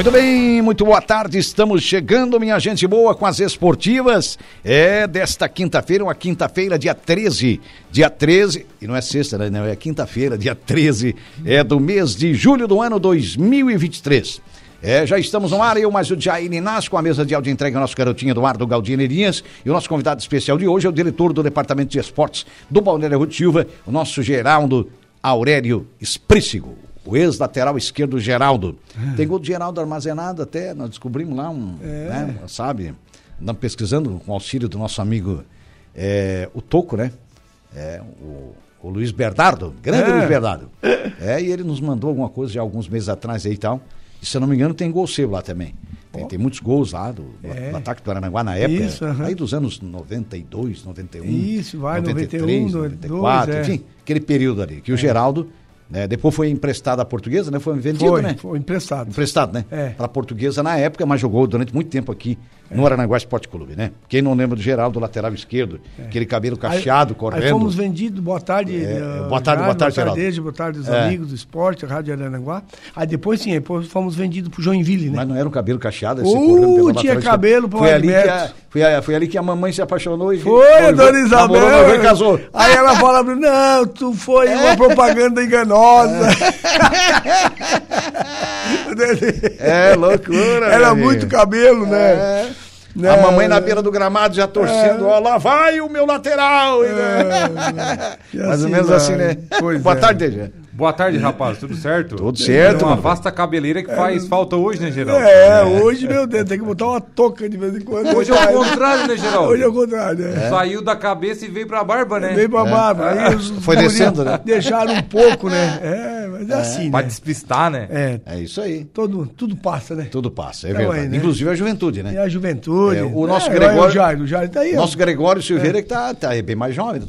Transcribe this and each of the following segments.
Muito bem, muito boa tarde. Estamos chegando, minha gente boa, com as esportivas. É desta quinta-feira, uma quinta-feira, dia 13. Dia 13, e não é sexta, né? Não, é quinta-feira, dia 13, é do mês de julho do ano 2023. É, já estamos no ar, eu mais o Jair Inácio, com a mesa de áudio entrega nosso garotinho Eduardo Galdinerias. E o nosso convidado especial de hoje é o diretor do Departamento de Esportes do Balneário Ruth Silva, o nosso Geraldo Aurélio Esprícigo o ex-lateral esquerdo Geraldo. É. Tem gol do Geraldo armazenado até, nós descobrimos lá um, é. né, sabe, andamos pesquisando com o auxílio do nosso amigo é, o Toco, né? É, o, o Luiz Bernardo, grande é. Luiz Bernardo. É, e ele nos mandou alguma coisa já alguns meses atrás aí e tal. E se eu não me engano, tem gol seu lá também. Tem, tem muitos gols lá do, é. do ataque do Aranaguá na época. Isso. Aí dos anos 92, 91. Isso, vai, 93, 91, 94, 92, enfim, aquele período ali. Que o Geraldo né? Depois foi emprestado à portuguesa, né? Foi vendido, foi, né? Foi emprestado. Emprestado, né? É. Para a portuguesa na época, mas jogou durante muito tempo aqui no Aranaguá Esporte Clube, né? Quem não lembra do Geraldo, lateral esquerdo, é. aquele cabelo cacheado, aí, correndo. Aí fomos vendidos, boa tarde. É, uh, boa tarde, boa tarde, Geraldo. Boa tarde, boa tarde, os é. amigos do esporte, a Rádio Aranaguá. Aí depois sim, depois fomos vendidos pro Joinville, né? Mas não era um cabelo cacheado, esse uh, tinha cabelo pro foi ali, a, foi, a, foi ali que a mamãe se apaixonou e Foi, a dona Isabel. Namorou, casou. Aí ela fala, não, tu foi uma propaganda enganosa. É, loucura. Era muito cabelo, né? É. Não, a mamãe na beira do gramado já torcendo, é. ó, lá vai o meu lateral. É, Mais assim ou menos vai. assim, né? Pois Boa é. tarde, Deja. Boa tarde, rapaz. Tudo certo? Tudo certo. É uma vasta cabeleira que faz é, falta hoje, né, Geraldo? É, hoje, meu Deus, tem que botar uma touca de vez em quando. Hoje é o contrário, né, Geraldo? Hoje é o contrário, né? Saiu da cabeça e veio pra barba, né? Veio pra barba. Aí os Foi descendo, né? Deixaram um pouco, né? É, mas é, assim, Pra né? despistar, né? É. É isso aí. Todo, tudo passa, né? Tudo passa, é então, verdade. Aí, né? Inclusive a juventude, né? E a juventude. o nosso Gregório... O Jair, o Jair tá aí. Nosso Gregório Silveira que tá, tá bem mais jovem.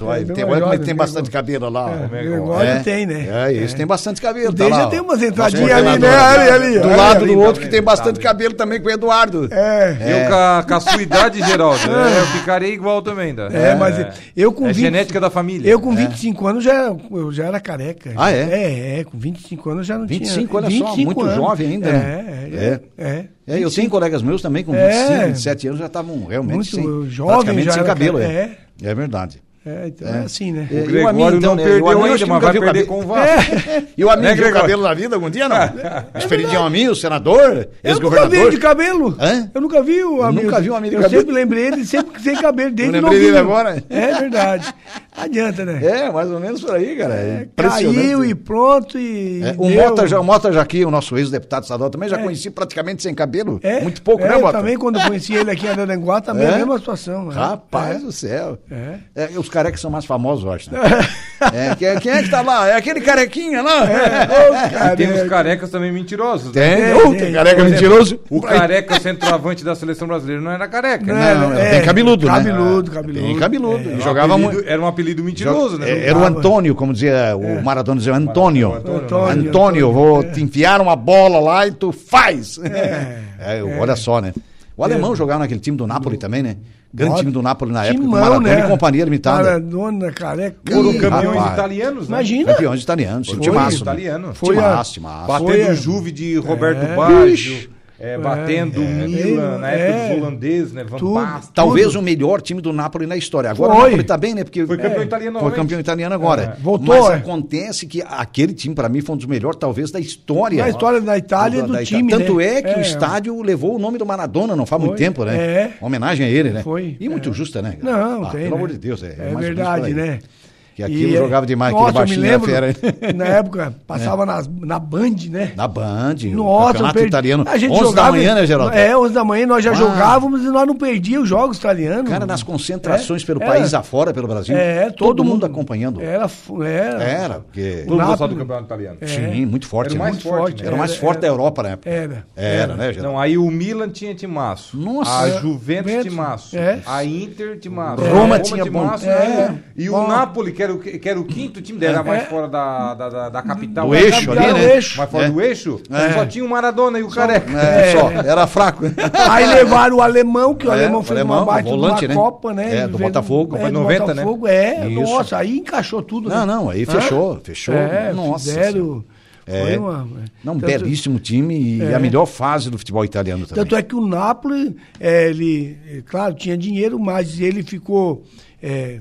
tem, bastante cabelo lá. O Gregório tem, né? É, isso, tem bastante cabelo cabelo. Tá já tem umas entradinhas ali, né? Ali, ali. Do ali, lado ali, do outro que tem bastante cabelo também com o Eduardo. É. Eu com a, com a sua idade, Geraldo, é. eu ficarei igual também, tá? É, mas eu com é 20, genética da família. Eu com 25 anos já, eu já era careca. Ah, é? É, é, com 25 anos já não 25, tinha. 25, olha só, muito anos. jovem ainda. É, né? é. é. É, eu tenho colegas meus também com 25, 27 anos já estavam realmente muito sem, jovem, já sem cabelo. É. é verdade. É, então é, é assim, né? O Gregório então, não né? perdeu ainda, mas vai perder com o Vasco. É. E o amigo né, viu cabelo na vida algum dia, não? Esperidinho amigo, senador, ex-governador. Eu nunca vi de cabelo. Hã? Eu nunca vi o amigo. nunca vi um amigo de cabelo. Eu sempre lembrei ele, sempre sem cabelo. Desde eu lembrei dele agora. É verdade. Adianta, né? É, mais ou menos por aí, cara. É caiu e pronto e... É, o, Mota, já, o Mota Jaqui, o nosso ex-deputado estadual, também já é. conheci praticamente sem cabelo. É. Muito pouco, né, Mota? também quando conheci ele aqui em Aranguá, também é a mesma situação. Né? Rapaz do céu. É. Os carecas são mais famosos eu acho. Né? é, quem, quem, é que tá lá? É aquele carequinha lá? É, tem os carecas também mentirosos. Né? Tem, né? tem careca mentiroso. O careca centroavante da seleção brasileira não era careca. Não, né? não, é, tem cabeludo, né? Cabeludo, cabeludo. Tem cabeludo. É, jogava apelido, Era um apelido mentiroso, né? Era o Antônio, como dizia o é. Maradona, dizia Antônio. Antônio, Antônio, vou te enfiar uma bola lá e tu faz. É, olha só, né? O alemão jogava naquele time do Napoli também, né? Grande time do Napoli na época, Timão, Maradona né? e companhia limitada. Maradona, careca. Foram campeões rapaz. italianos, né? Imagina. Campeões italianos. Foi, timaço. Italiano. Foi timaço, timaço. Batendo o Juve de Roberto é. Baggio. É, batendo o é, Milan, na época é, dos holandeses, né? Van Basten. Talvez tudo. o melhor time do Napoli na história. Agora foi. o Napoli tá bem, né? Porque foi campeão italiano Foi campeão italiano agora. É. Voltou, Mas acontece que aquele time, para mim, foi um dos melhores, talvez, da história. Da história da Itália e do, da time, Tanto né? é que o estádio levou o nome do Maradona, não faz foi. muito tempo, né? É. Uma homenagem a ele, né? Foi. E muito justa, né? Não, ah, tem. Pelo né? amor de Deus. É, é verdade, né? Que aquilo jogava demais, aquele nossa, baixinho lembro, era fera. na época, passava nas, na Band, né? Na Band, o Nossa, campeonato perdi. italiano. A gente 11 jogava, da manhã, né, Geraldo? É, 11 da manhã nós já Ah. jogávamos e nós não perdíamos os jogos italianos. Cara, nas concentrações É, pelo era. país afora, pelo Brasil, É, todo, mundo acompanhando. Era, era. Era, porque... Todo mundo do campeonato italiano. É. Sim, muito forte. Era o né? mais muito forte, forte, né? Era o mais forte era. da Europa na época. Era, Era, né, Geraldo? Não, aí o Milan tinha timaço. Nossa. A É. Juventus timaço. é. A Inter timaço. Roma tinha bom. É. E o. Napoli, que era o, que era o quinto time, era mais É. fora da, da, da, da capital. Do eixo capital, ali, né? Mais fora É. do eixo, É. só tinha o Maradona e o Careca. É, só, era fraco. Aí levaram o alemão, que o É, alemão o fez alemão, uma baita volante, né? Copa, né? É, do Botafogo. É, Foi do 90, né? Botafogo, é. Isso. Nossa, aí encaixou tudo. né? Não, não, aí Hã? fechou, fechou. É, Nossa. fizeram. É. Foi uma. Não, um tanto- belíssimo time e É. a melhor fase do futebol italiano também. Tanto é que o Napoli, é, ele, é, claro, tinha dinheiro, mas ele ficou é,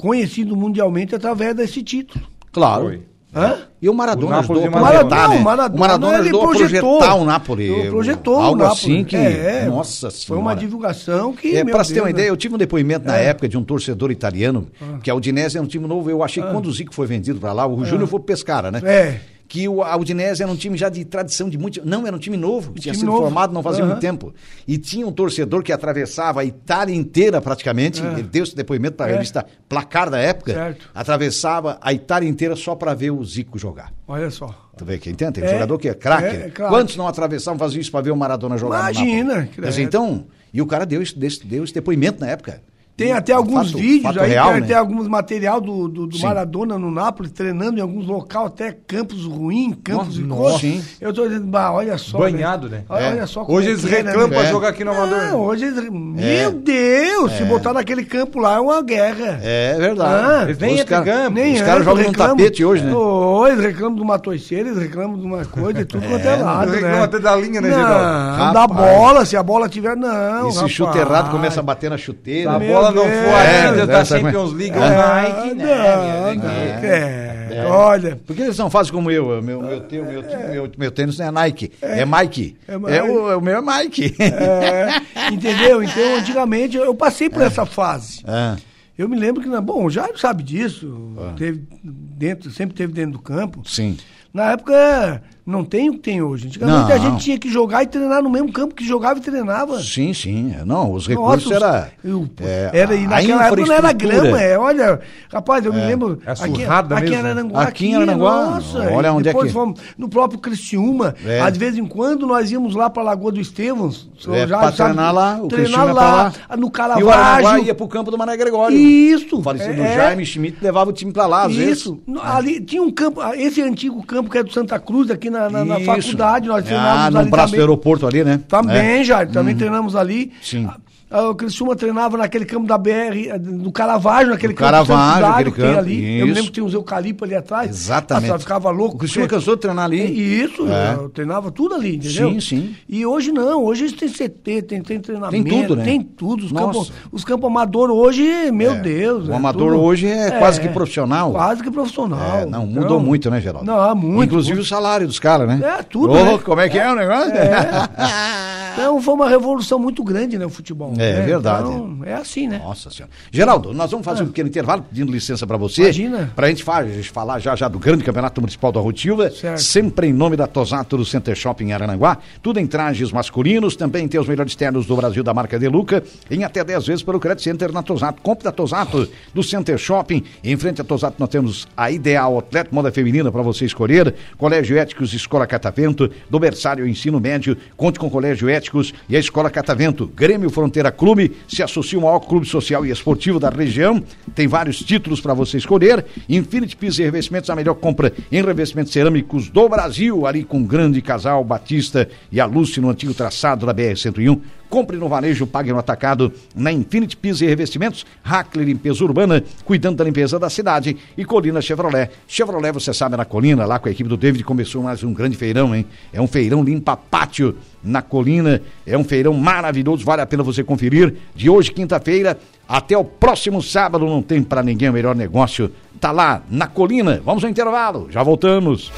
conhecido mundialmente através desse título. Claro. Foi. Hã? E o Maradona O ajudou a projetar, Maradona, né? o Maradona, o Maradona ele ajudou a projetou. projetar o Napoli. Ele projetou o Algo Napoli. assim que, É, nossa Foi uma senhora. divulgação que. É, para você ter uma Deus, ideia, né? eu tive um depoimento na É. época de um torcedor italiano, que a Udinese era um time novo. Eu achei que quando o Zico foi vendido para lá, o Júnior foi Pescara, né? É. Que o, a Udinese era um time já de tradição de muito. Não, era um time novo, tinha time sido novo. formado não fazia Aham. muito tempo. E tinha um torcedor que atravessava a Itália inteira praticamente. Ele deu esse depoimento para a É. revista Placar da época. Certo. Atravessava a Itália inteira só para ver o Zico jogar. Olha só. Tu vê que entende? Tem É. jogador que é craque. É, é craque. Quantos não atravessavam faziam isso para ver o Maradona jogar no Imagina, dizer, é. então, e o cara deu esse, deu esse depoimento na época. Tem até alguns Fato- vídeos fato aí, real, tem né? até alguns material do, do, do. Maradona no Nápoles, treinando em alguns locais, até campos ruins, campos de Nossa, sim. Eu tô dizendo, bah, olha só. Banhado, né? Olha, É. olha só como Hoje é eles que é, reclamam né? pra É. jogar aqui no Amador. Não, hoje eles... Meu Deus, se botar naquele campo lá é uma guerra. É verdade. Ah, Eles nem Os entram campo. Nem Os é, caras jogam reclamam- tapete hoje, né? Ô, eles reclamam de uma toiceira, eles reclamam de uma coisa, e tudo quanto é lado, Reclamam né? até da linha, né, não, Geraldo? da bola, se a bola tiver, não, E se chuta errado, começa a bater na chuteira. A Meu bola não Deus. for ainda É, da dessa- Champions League, É, é, Nike, não, né? não, É. é, olha... Por que eles não fazem como eu? Meu, meu, teu- meu, meu, meu tênis não é Nike, é, Mike. É É, o, o meu é Mike. É, entendeu? Então, antigamente, eu passei por essa fase. Ah, Eu me lembro que, na- bom, o Jairo sabe disso, Ah. teve dentro, sempre teve dentro do campo. sim. Na época, não tem o que tem hoje. Antigamente, Não. a gente tinha que jogar e treinar no mesmo campo que jogava e treinava. Sim, sim. Não, os recursos Nossa, era. eu- é, era e a naquela época não era grama, é. Olha, rapaz, eu me lembro. É aqui, surrada aqui em mesmo. Araranguá. Aqui em Araranguá, Nossa, olha onde é depois que- fomos no próprio Criciúma. É. Às vez em quando nós íamos lá pra Lagoa do Estevãos. É, pra treinar lá, o treinar Criciúma é lá, lá. no E o Caravaggio. ia pro campo do Mané Gregório. Isso. O falecido é, Jaime Schmidt levava o time pra lá, às vezes. Isso. No- Ali tinha um campo, ah, esse antigo campo que é do Santa Cruz, aqui na, na, na Isso. faculdade, nós Ah, treinávamos no ali braço do também. aeroporto ali, né? Também, É. já, também treinamos ali. Sim. Ah, O Criciúma treinava naquele campo da BR, ah, do Caravaggio, naquele Do campo Caravaggio, que tem campo, ali. Eu isso. lembro que tinha uns eucalipto ali atrás. Exatamente. Ah, ficava louco. O Criciúma porque- cansou de treinar ali. E Isso, É. eu treinava tudo ali, entendeu? Sim, sim. E hoje não, hoje eles têm CT, tem, tem treinamento. Tem tudo, né? Tem tudo. Os campos, os campos amador hoje, meu É, Deus. o é amador tudo- hoje é quase que profissional. Quase que profissional. É, não, Então, mudou muito, né, Geraldo? Não, muito. Inclusive muito. o salário dos caras, né? É, tudo, Ô, né? Como é que é, o negócio? Então foi uma revolução muito grande, né, o futebol. É, né? verdade. Então, é assim, né? Nossa senhora. Geraldo, nós vamos fazer um pequeno intervalo, pedindo licença para você. Ah. Imagina. Pra gente fa- falar já já do grande campeonato municipal da Rotilva. Certo. Sempre em nome da Tosato do Center Shopping em Arananguá. Tudo em trajes masculinos. Também tem os melhores ternos do Brasil da marca Deluca. Em até 10 vezes pelo Credit Center na Tosato. Compre da Tosato do Center Shopping. Em frente à Tosato nós temos a Ideal Atleta Moda Feminina para você escolher. Colégio Éticos Escola Catavento. Do berçário ensino médio. Conte com Colégio Éticos e a Escola Catavento. Grêmio Fronteira Clube se associa ao maior clube social e esportivo da região. Tem vários títulos para você escolher. Infinity Pisos e Revestimentos, a melhor compra em revestimentos cerâmicos do Brasil, ali com o grande casal Batista e a Lúcia no antigo traçado da BR-101. Compre no varejo, pague no atacado na Infinity Pisos e Revestimentos, Hackler Limpeza Urbana, cuidando da limpeza da cidade e Colina Chevrolet. Chevrolet, você sabe, na Colina, lá com a equipe do David, começou mais um grande feirão, hein? É um feirão limpa pátio na Colina, é um feirão maravilhoso, vale a pena você conferir. De hoje, quinta-feira, até o próximo sábado, não tem para ninguém o melhor negócio. Tá lá na Colina. Vamos ao intervalo, já voltamos.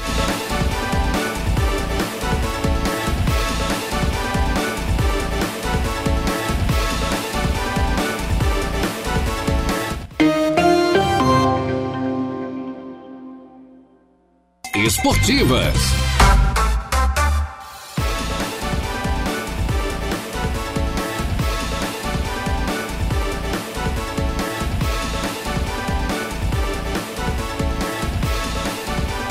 Esportivas.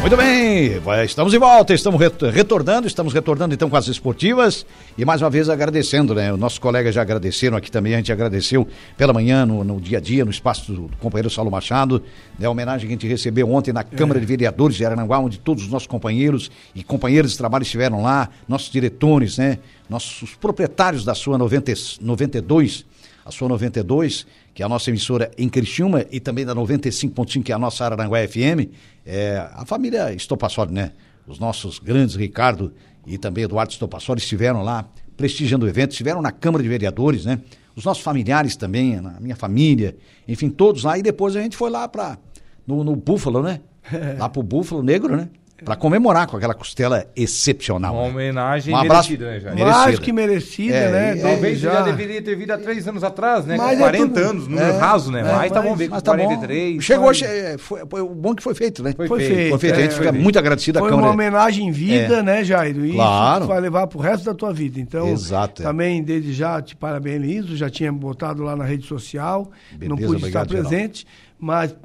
Muito bem, estamos de volta, estamos retornando, estamos retornando então com as esportivas e mais uma vez agradecendo, né? Os nossos colegas já agradeceram aqui também, a gente agradeceu pela manhã, no, no dia a dia, no espaço do, do companheiro Saulo Machado, né? A homenagem que a gente recebeu ontem na Câmara é. de Vereadores de Arananguá, onde todos os nossos companheiros e companheiras de trabalho estiveram lá, nossos diretores, né? Nossos proprietários da sua 90, 92, a sua 92, que é a nossa emissora em Criciúma, e também da 95.5, que é a nossa Aranguá FM, é, a família Estopassoli, né? Os nossos grandes, Ricardo e também Eduardo Estopassoli, estiveram lá prestigiando o evento, estiveram na Câmara de Vereadores, né? Os nossos familiares também, a minha família, enfim, todos lá, e depois a gente foi lá para no, no Búfalo, né? Lá pro Búfalo Negro, né? Para comemorar com aquela costela excepcional. Uma né? homenagem um abraço, merecida, né, Jair? Mais que merecida, é, né? Talvez já. já deveria ter vindo há três anos atrás, né? Mas com 40 é tudo, anos, número é, raso, né? É, mas, tá bom ver com tá 43. Bom. Chegou, foi, foi, foi, o bom que foi feito, né? Foi, foi feito. Foi feito. a gente fica muito agradecido à Câmara. Foi uma homenagem em vida, é. né, Jair? E claro. vai levar pro resto da tua vida. Então, Exato, é. também desde já te parabenizo, já tinha botado lá na rede social, Beleza, não pude obrigado, estar presente, geral. mas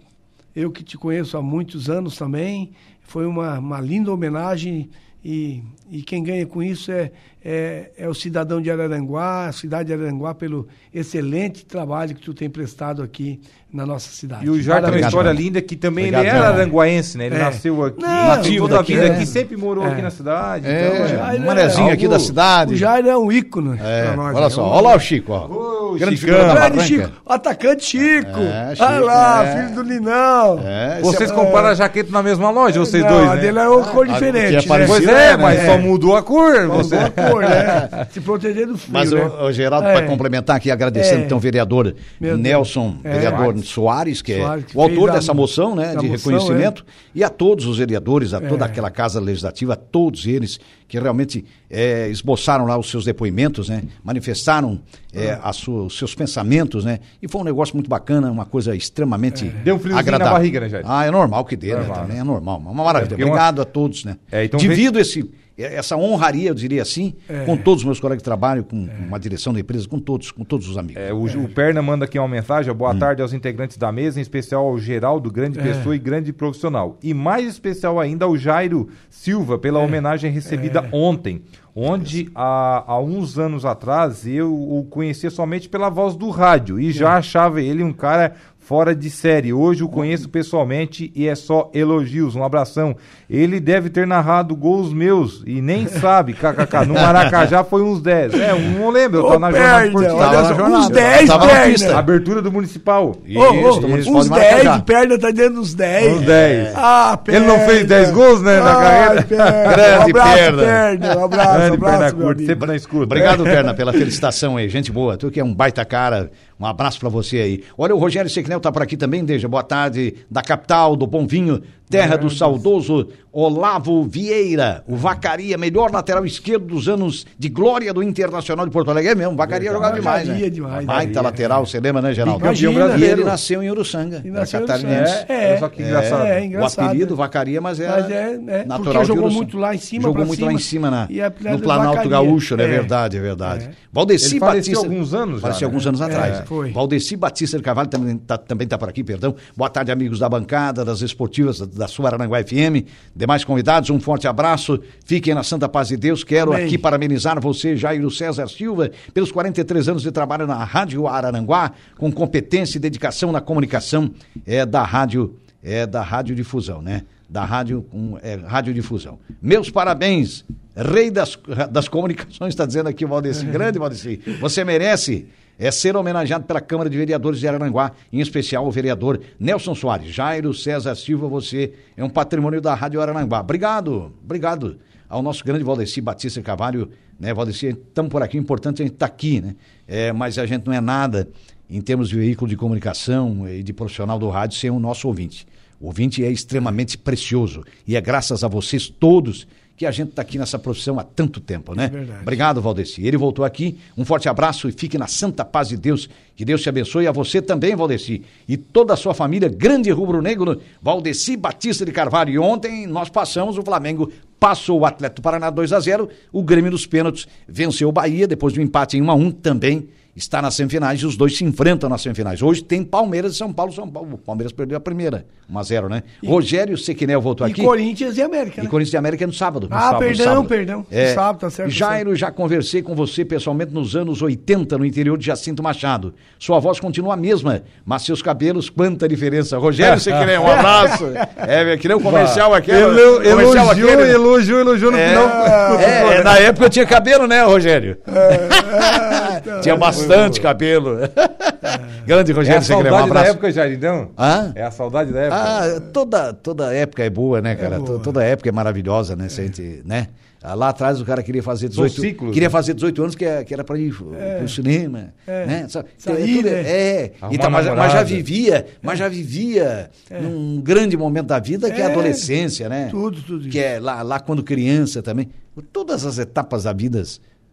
eu que te conheço há muitos anos também, foi uma, uma linda homenagem e, e quem ganha com isso é, é, é, o cidadão de Araranguá, a cidade de Araranguá, pelo excelente trabalho que tu tem prestado aqui na nossa cidade. E o Jair tem uma história linda que também Obrigado, ele era aranguaense, né? Ele é. nasceu aqui, Não, nativo da vida aqui, sempre morou aqui é. na cidade. É, então, um manezinho aqui da cidade. O Jair é um ícone é. Nós, olha né? só, olha lá o Chico, ó. Oh, Grande Chicão, Grande Chico, atacante Chico. É, Chico olha lá, filho do Linão. vocês compraram a jaqueta na mesma loja, vocês dois, né? dele é uma cor diferente. Pois é, mas só mudou a cor. Mudou a cor, né? Se proteger do frio, Mas o Geraldo, para complementar aqui, agradecendo então o vereador Nelson, vereador Soares, que é o autor dessa moção, né, de moção, reconhecimento, é. e a todos os vereadores, a toda é. aquela casa legislativa, a todos eles que realmente é, esboçaram lá os seus depoimentos, né, manifestaram é, sua, os seus pensamentos, né, e foi um negócio muito bacana, uma coisa extremamente é. Deu um agradável. na barriga, né, Jair? Ah, é normal que dê, né, também é normal, uma maravilha. Obrigado uma... a todos, né. Então Divido vem... esse essa honraria, eu diria assim, é. com todos os meus colegas de trabalho, com é. uma direção da empresa, com todos, com todos os amigos. É, o, o, Perna manda aqui uma mensagem, boa hum. tarde aos integrantes da mesa, em especial ao Geraldo, grande é. pessoa e grande profissional. E mais especial ainda ao Jairo Silva, pela é. homenagem recebida é. ontem, onde há, há uns anos atrás eu o conhecia somente pela voz do rádio e já achava ele um cara fora de série. Hoje o conheço pessoalmente e é só elogios. Um abração. Ele deve ter narrado gols meus e nem sabe, kkk. No Maracajá foi uns 10. É, um não lembro, eu tô na jornada esportiva. Uns 10 perna. Abertura do municipal. Isso, oh, oh, uns 10 de perna tá dentro dos 10. Uns 10. Ah, perna. Ele não fez 10 gols, né, na carreira? Perna. Grande um abraço, perna. perna. Um abraço, Grande um abraço, perna curta, sempre na escuta. Obrigado, perna, pela felicitação aí. Gente boa. Tu que é um baita cara um abraço para você aí. Olha, o Rogério Sequinel tá por aqui também, Deja. Boa tarde, da capital, do Bom Vinho, terra do saudoso Olavo Vieira, o Vacaria, melhor lateral esquerdo dos anos de glória do Internacional de Porto Alegre. É mesmo, Vacaria jogava demais, né? demais. Baita lateral, você lembra, né, Geraldo? Imagina, e ele nasceu em Uruçanga, e nasceu catarinense. É, é, só que engraçado. É, é engraçado. O apelido Vacaria, mas é, mas é, é natural jogou muito lá em cima Jogou muito cima, lá em cima na, no Planalto Gaúcho, né? É verdade, é verdade. É. Valdeci Batista. alguns anos Faleceu alguns né? anos atrás. Valdeci Batista de Carvalho também está também tá por aqui, perdão. Boa tarde, amigos da bancada, das esportivas da sua Aranguá FM. Demais convidados, um forte abraço. Fiquem na Santa Paz de Deus. Quero Amém. aqui parabenizar você, Jairo César Silva, pelos 43 anos de trabalho na Rádio Araranguá, com competência e dedicação na comunicação é, da rádio, é, da radiodifusão, né? Da rádio, um, é, radiodifusão. Meus parabéns, rei das, das comunicações, está dizendo aqui o Valdeci. Grande Valdeci. Você merece é ser homenageado pela Câmara de Vereadores de Araranguá, em especial o vereador Nelson Soares. Jairo César Silva, você é um patrimônio da Rádio Araranguá. Obrigado, obrigado ao nosso grande Valdeci Batista Cavalho, né, Valdeci, estamos por aqui, importante a gente estar tá aqui, né, é, mas a gente não é nada em termos de veículo de comunicação e de profissional do rádio sem o nosso ouvinte. O ouvinte é extremamente precioso e é graças a vocês todos que a gente está aqui nessa profissão há tanto tempo, né? É verdade. Obrigado, Valdeci. Ele voltou aqui. Um forte abraço e fique na santa paz de Deus. Que Deus te abençoe. A você também, Valdeci. E toda a sua família, grande rubro-negro, Valdeci Batista de Carvalho. E ontem nós passamos, o Flamengo passou o Atlético Paraná 2 a 0 O Grêmio dos Pênaltis venceu o Bahia, depois de um empate em 1 a 1 também está nas semifinais e os dois se enfrentam nas semifinais. Hoje tem Palmeiras e São Paulo. São Paulo. O Palmeiras perdeu a primeira, 1 a 0 né? E, Rogério Sequinel voltou e aqui. E Corinthians e América, né? E Corinthians e América é no sábado. No ah, sábado, perdão, sábado. perdão. É, sábado, tá certo. Tá Jairo, já conversei com você pessoalmente nos anos 80 no interior de Jacinto Machado. Sua voz continua a mesma, mas seus cabelos, quanta diferença. Rogério Sequinel, um abraço. é, que nem o comercial aqui. Elo, elogiou, aquele, elogiou, elogiou no é, final. É, é, na época eu tinha cabelo, né, Rogério? É, tinha bastante cabelo. É. Grande Rogério É a saudade um da época, Jaridão? Hã? É a saudade da época? Ah, toda, toda época é boa, né, cara? É boa. Toda época é maravilhosa, né? Se gente, né? Ah, lá atrás o cara queria fazer 18 ciclos, Queria fazer 18 anos, que, é, que era para ir é. pro cinema. É. Né? Sair, né? É. Então, mas, mas, já vivia, mas já vivia é. num grande momento da vida que é a é. adolescência, né? Tudo, tudo. Que é lá, lá quando criança também. Todas as etapas da vida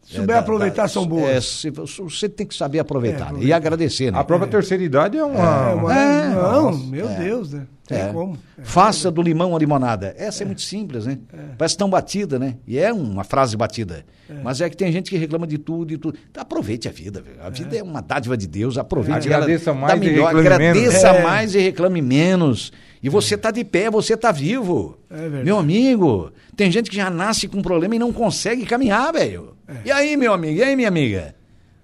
souber é, aproveitar, da, são boas. É, se, você tem que saber aproveitar, é, e agradecer. Né? A própria terceira idade é uma. É, uma é, não, nossa, meu Deus, né? Tem como. Faça do limão a limonada. Essa é, muito simples, né? Parece tão batida, né? E é uma frase batida. Mas é que tem gente que reclama de tudo e tudo. Então, aproveite a vida, velho. A vida é. uma dádiva de Deus. Aproveite agradeça ela. Mais melhor, e reclame agradeça menos. mais e reclame menos. E você está de pé, você está vivo. É Meu amigo, tem gente que já nasce com um problema e não consegue caminhar, velho. É. E aí, meu amigo? E aí, minha amiga?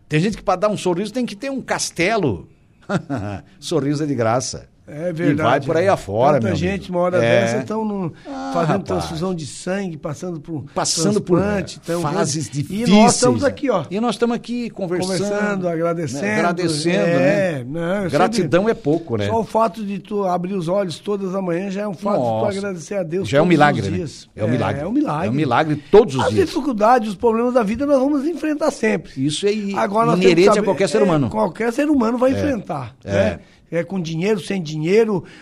Tem gente que para dar um sorriso tem que ter um castelo. sorriso é de graça. É verdade. E vai por aí afora, Tanta gente, amigo. uma hora é. dessa, estão ah, fazendo rapaz. transfusão de sangue, passando por passando por então, fases difíceis. E nós estamos aqui, ó. E nós estamos aqui conversando. Conversando, agradecendo. Né? Agradecendo, é, né? Não, Gratidão sempre, é pouco, né? Só o fato de tu abrir os olhos todas as manhãs já é um fato Nossa. de tu agradecer a Deus Já é um milagre, né? É um é, milagre. É um milagre. É um milagre todos os as dias. As dificuldades, os problemas da vida nós vamos enfrentar sempre. Isso é Agora, inerente saber, a qualquer ser humano. É, qualquer ser humano vai é. enfrentar. É. Né? é, com dinheiro, sem dinheiro,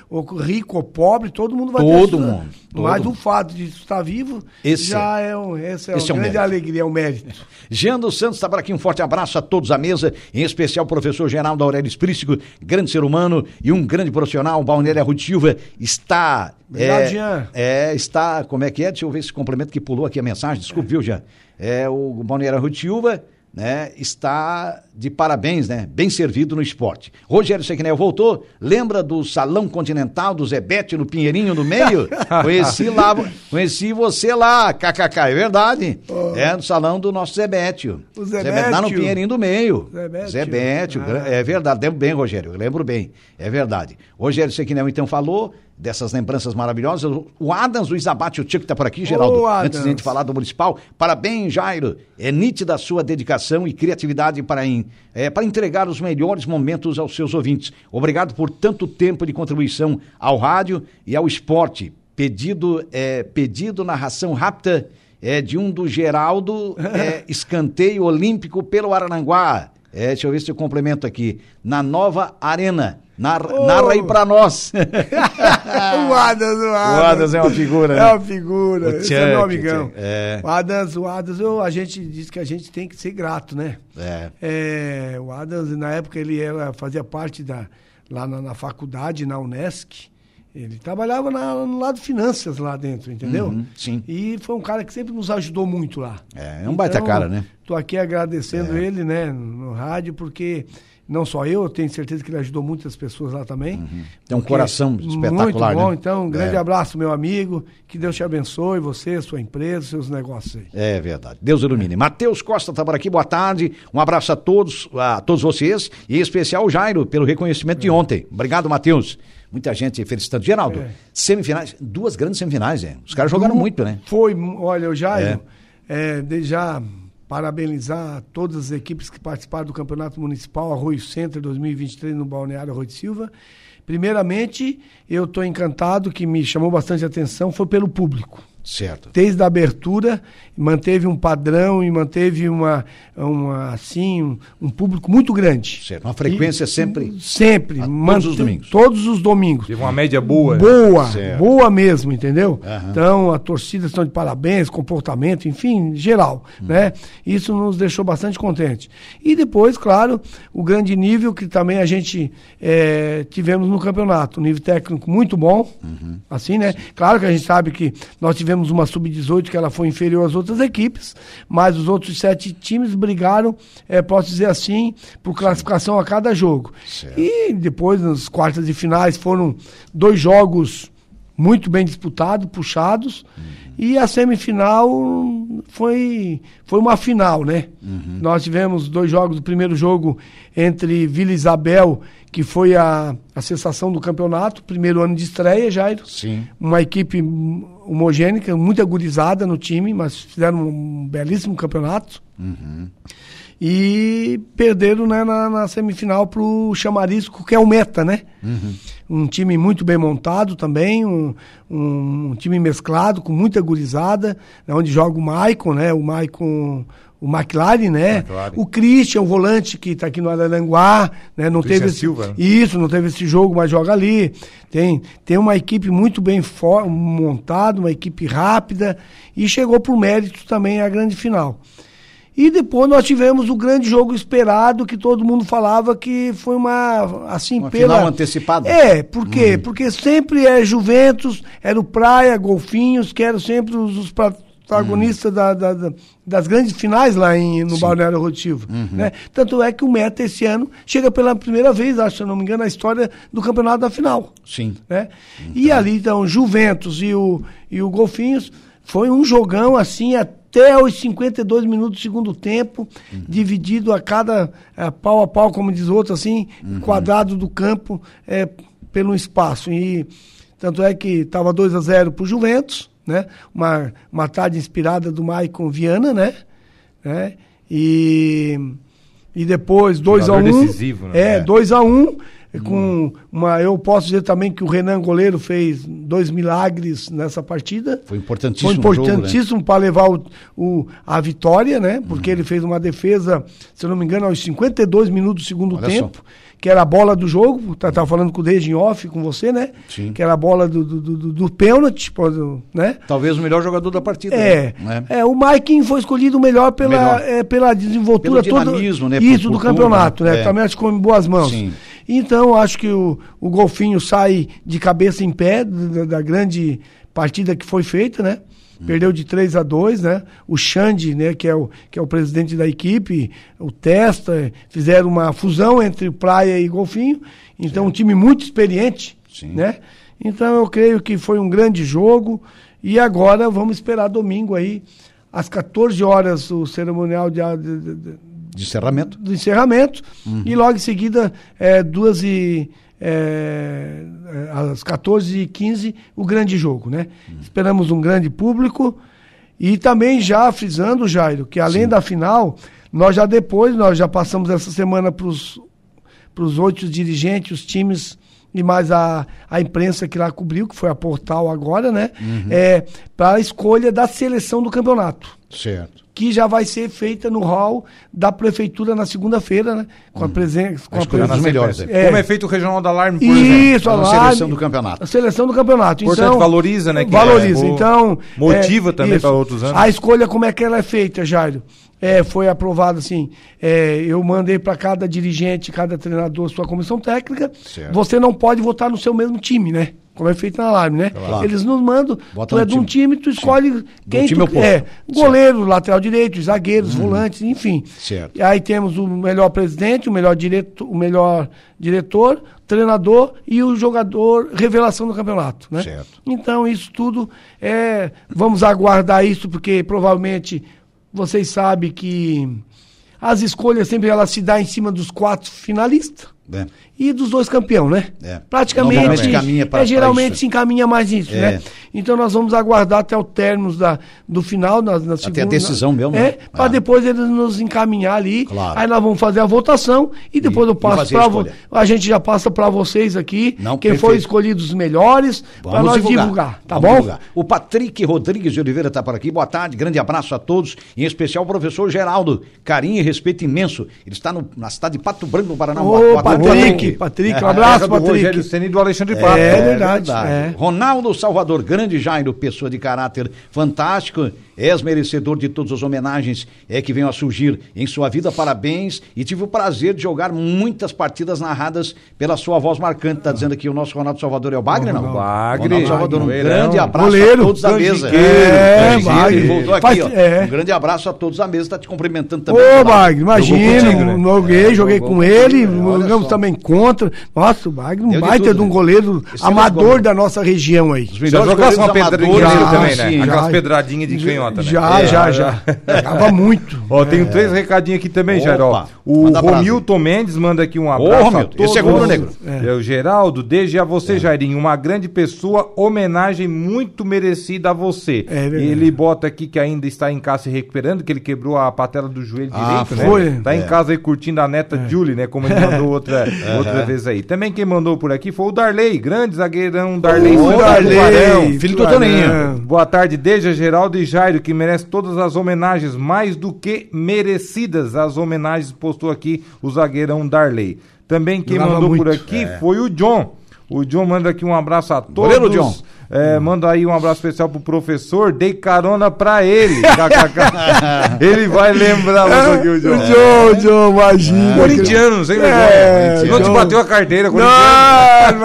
ou rico ou pobre, todo mundo vai todo ter mundo. Todo Mas mundo. o fato de estar vivo esse já é, um, esse é esse uma é grande mérito. alegria, é um mérito. Jean dos Santos está por aqui, um forte abraço a todos à mesa, em especial o professor Geraldo Aurélio Esprícigo, grande ser humano e um grande profissional, Balneário Ruth Silva, está... Obrigado, é, Jean. É, está, como é que é? Deixa eu ver esse complemento que pulou aqui a mensagem, desculpe, é. viu, Jean? É o Balneário Ruth Silva né, está de parabéns, né? Bem servido no esporte. Rogério Sequinel voltou. Lembra do Salão Continental do Zebete no Pinheirinho no meio? conheci lá, conheci você lá, kkk, é verdade. Oh. É no salão do nosso Zebete. O Zebete. Lá no Pinheirinho do meio. Zebete. Zebete. Ah. É verdade, lembro bem, Rogério, lembro bem. É verdade. Rogério Sequinel então falou, dessas lembranças maravilhosas. O Adams, o Isabate, o Tico está por aqui, Geraldo. antes de a gente falar do municipal. Parabéns, Jairo. É nítida a sua dedicação e criatividade para, in, é, para entregar os melhores momentos aos seus ouvintes. Obrigado por tanto tempo de contribuição ao rádio e ao esporte. Pedido, é, pedido narração rápida é, de um do Geraldo, é, escanteio olímpico pelo Arananguá. É, deixa eu ver se eu complemento aqui. Na nova arena. Narra, oh. narra aí pra nós. o Adams, o Adams. O Adams é uma figura, né? É uma figura. O Esse é meu amigão. É. O Adams, o Adams, eu, a gente diz que a gente tem que ser grato, né? É. é o Adams, na época, ele era, fazia parte da, lá na, na faculdade, na Unesc. Ele trabalhava na, no lado de finanças lá dentro, entendeu? Uhum, sim. E foi um cara que sempre nos ajudou muito lá. É, é um então, baita cara, né? Tô aqui agradecendo é. ele, né, no rádio, porque não só eu, eu tenho certeza que ele ajudou muitas pessoas lá também. Uhum. Tem um coração espetacular, Muito bom, né? então um grande é. abraço, meu amigo. Que Deus te abençoe, você, sua empresa, seus negócios aí. É verdade. Deus ilumine. É. Matheus Costa está por aqui, boa tarde. Um abraço a todos, a todos vocês, e em especial o Jairo, pelo reconhecimento é. de ontem. Obrigado, Matheus. Muita gente felicitando. Geraldo, é. semifinais, duas grandes semifinais, é. Os caras jogaram muito, né? Foi, olha, o Jairo, é. é já parabenizar todas as equipes que participaram do Campeonato Municipal Arroio Center 2023 no Balneário Arroio de Silva. Primeiramente, eu estou encantado, que me chamou bastante atenção, foi pelo público. Certo. Desde a abertura, manteve um padrão e manteve uma, uma assim, um, um público muito grande. Certo. Uma frequência e, sempre. Sempre. todos os domingos. Todos os domingos. Teve uma média boa. Né? Boa, certo. boa mesmo, entendeu? Uhum. Então, a torcida estão de parabéns, comportamento, enfim, geral, uhum. né? Isso nos deixou bastante contente. E depois, claro, o grande nível que também a gente é, tivemos no campeonato, um nível técnico muito bom, uhum. assim, né? Sim. Claro que a gente sabe que nós tivemos uma sub-18 que ela foi inferior às outras equipes, mas os outros sete times brigaram, é, posso dizer assim, por classificação Sim. a cada jogo. Certo. E depois, nas quartas de finais, foram dois jogos muito bem disputados, puxados. Uhum. E a semifinal foi, foi uma final, né? Uhum. Nós tivemos dois jogos. O primeiro jogo entre Vila Isabel, que foi a, a sensação do campeonato, primeiro ano de estreia, Jairo. Sim. Uma equipe homogênica, muito agorizada no time, mas fizeram um belíssimo campeonato. Uhum. E perderam né, na, na semifinal para o Chamarisco, que é o Meta, né? Uhum. Um time muito bem montado também, um, um, um time mesclado, com muita gurizada, né, onde joga o Maicon, né? O Maicon o McLaren, né? McLaren. O Christian, o volante que está aqui no Araranguá, né? Não teve esse, Silva. isso, não teve esse jogo, mas joga ali. Tem, tem uma equipe muito bem montada, uma equipe rápida e chegou por mérito também a grande final. E depois nós tivemos o grande jogo esperado que todo mundo falava que foi uma assim uma pela final antecipada. É, por quê? Hum. Porque sempre é Juventus, era o Praia, Golfinhos, que eram sempre os, os protagonistas hum. da, da, da, das grandes finais lá em, no Sim. Balneário Rotivo. Uhum. Né? Tanto é que o Meta esse ano chega pela primeira vez, acho, se não me engano, na história do campeonato da final. Sim. Né? E ali, então, Juventus e o, e o Golfinhos foi um jogão assim até os 52 minutos do segundo tempo, Uhum. dividido a cada é, pau a pau, como diz outro, assim, Uhum. quadrado do campo é, pelo espaço. E tanto é que estava 2 a 0 para o Juventus, né? Uma, uma tarde inspirada do Maicon Viana, né? né? E, e depois 2 a 1 Jogador decisivo, né? É, É. 2 a 1 com uma eu posso dizer também que o Renan goleiro fez dois milagres nessa partida Foi importantíssimo. foi né? importantíssimo para levar o, o- a vitória, né? Porque ele fez uma defesa, se eu não me engano, aos 52 minutos do segundo Olha tempo, que era a bola do jogo. Tá, tava falando com o Deji em off com você, né? Sim. Que era a bola do, do, do, do pênalti, né? Talvez o melhor jogador da partida. É, né? é, o Maikin foi escolhido melhor pela, Melhor. é, pela desenvoltura Pelo toda. né? Isso, Por- do campeonato, tudo, né? é. Também acho que ficou em boas mãos. Sim. Então, acho que o, o Golfinho sai de cabeça em pé da, da grande partida que foi feita, né? Perdeu de 3 a 2, né? O Xande, né, que é o, que é o presidente da equipe, o Testa, fizeram uma fusão entre Praia e Golfinho. Então, um time muito experiente, Sim. né? Então, eu creio que foi um grande jogo. E agora vamos esperar domingo aí, às 14 horas, o cerimonial de, de- de- de- De encerramento. do encerramento. E logo em seguida, é, duas e. é, é, às 14h15, o grande jogo, né? Esperamos um grande público. E também já frisando, Jairo, que além da final, nós já depois, nós já passamos essa semana para os oito dirigentes, os times e mais a, a imprensa que lá cobriu, que foi a Portal agora, né? É, para a escolha da seleção do campeonato Certo. Que já vai ser feita no hall da prefeitura na segunda-feira, né? Com a presença. Com a presença dos melhores, É. Como é feito o regional da Alarme, por exemplo. Isso, A a nossa alarme, seleção do campeonato. A seleção do campeonato. Portanto, então, valoriza, né, que Valoriza. é, então. motiva é, também para outros anos. A escolha, como é que ela é feita, Jairo? É, foi aprovado assim. é, eu mandei para cada dirigente, cada treinador, sua comissão técnica. Certo. Você não pode votar no seu mesmo time, né? Como é feito na alarme, né? Claro. Eles nos mandam. Bota tu é de um time. tu escolhe quem time tu é. Goleiro, lateral direito, zagueiros, volantes, enfim. Certo. E aí temos o melhor presidente, o melhor diretor, o melhor diretor, treinador e o jogador revelação do campeonato, né? Certo. Então isso tudo é, vamos aguardar isso porque provavelmente vocês sabem que as escolhas sempre elas se dão em cima dos quatro finalistas. né? E dos dois campeão, né? É. Praticamente, caminha pra, é, geralmente se encaminha mais isso, É. né? Então nós vamos aguardar até o término da, do final, na, na segunda. a decisão mesmo, É, né? para Ah. depois eles nos encaminhar ali. Claro. Aí nós vamos fazer a votação e depois E- eu passo para vo... A gente já passa para vocês aqui Não, quem foi escolhido os melhores para nós divulgar, tá Vamos bom? divulgar. O Patrick Rodrigues de Oliveira está por aqui. Boa tarde, grande abraço a todos, em especial o professor Geraldo. Carinho e respeito imenso. Ele está no, na cidade de Pato Branco, no Paraná. Ô, tarde, Patrick, Patrick, um Terra abraço, do Rogério Patrick. Ceni e do Alexandre É, Pato. verdade. é. Ronaldo Salvador, grande Jairo, pessoa de caráter fantástico, és merecedor de todas as homenagens é, que venham a surgir em sua vida. Parabéns. E tive o prazer de jogar muitas partidas narradas pela sua voz marcante. Tá dizendo aqui o nosso Ronaldo Salvador é o Bagre, não? Bagre, Ronaldo Salvador, um grande abraço Goleiro, a todos da mesa. é, Bagre. ele voltou aqui, Faz- ó. é. Um grande abraço a todos da mesa, tá te cumprimentando também. Ô. Bagre, imagina, né? joguei, joguei Jogou com ele, olha jogamos também contra. Nossa, o Bagre, um Deu de baita tudo, de um né? goleiro é amador goleiro. da nossa região aí. Os Já melhores jogasse uma já, também, né? sim, Aquelas já. pedradinhas de canhota, né? Já, É, já, já. Jogava muito. Ó, tem três recadinhos aqui também, Opa, Jair. ó. O. Romilton Mendes manda aqui um Ô, abraço a Romilton, esse é rubro negro. É. o Geraldo, desde a você, Jairinho, uma grande pessoa, homenagem muito merecida a você. É verdade. E ele bota aqui que ainda está em casa se recuperando, que ele quebrou a patela do joelho Ah, direito, foi. né? Tá em É. casa aí curtindo a neta Julie, né? Como ele mandou outra, outra vez aí. Também quem mandou por aqui foi o Darley, grande zagueirão Darley. Ô, Souza Darley, Tubarão. filho do. Toninho. Boa tarde, Deja, Geraldo e Jairo, que merece todas as homenagens, mais do que merecidas as homenagens, postou aqui o zagueirão Darley. Também quem Jogava mandou por muito. aqui foi o John. O John manda aqui um abraço a todos. Goleiro John. É, manda aí um abraço especial pro professor, dei carona pra ele. Ele vai lembrar um pouquinho, o John. O Joe, Joe, imagina. Corintiano, não sei É, Não te John. bateu a carteira, corintiano.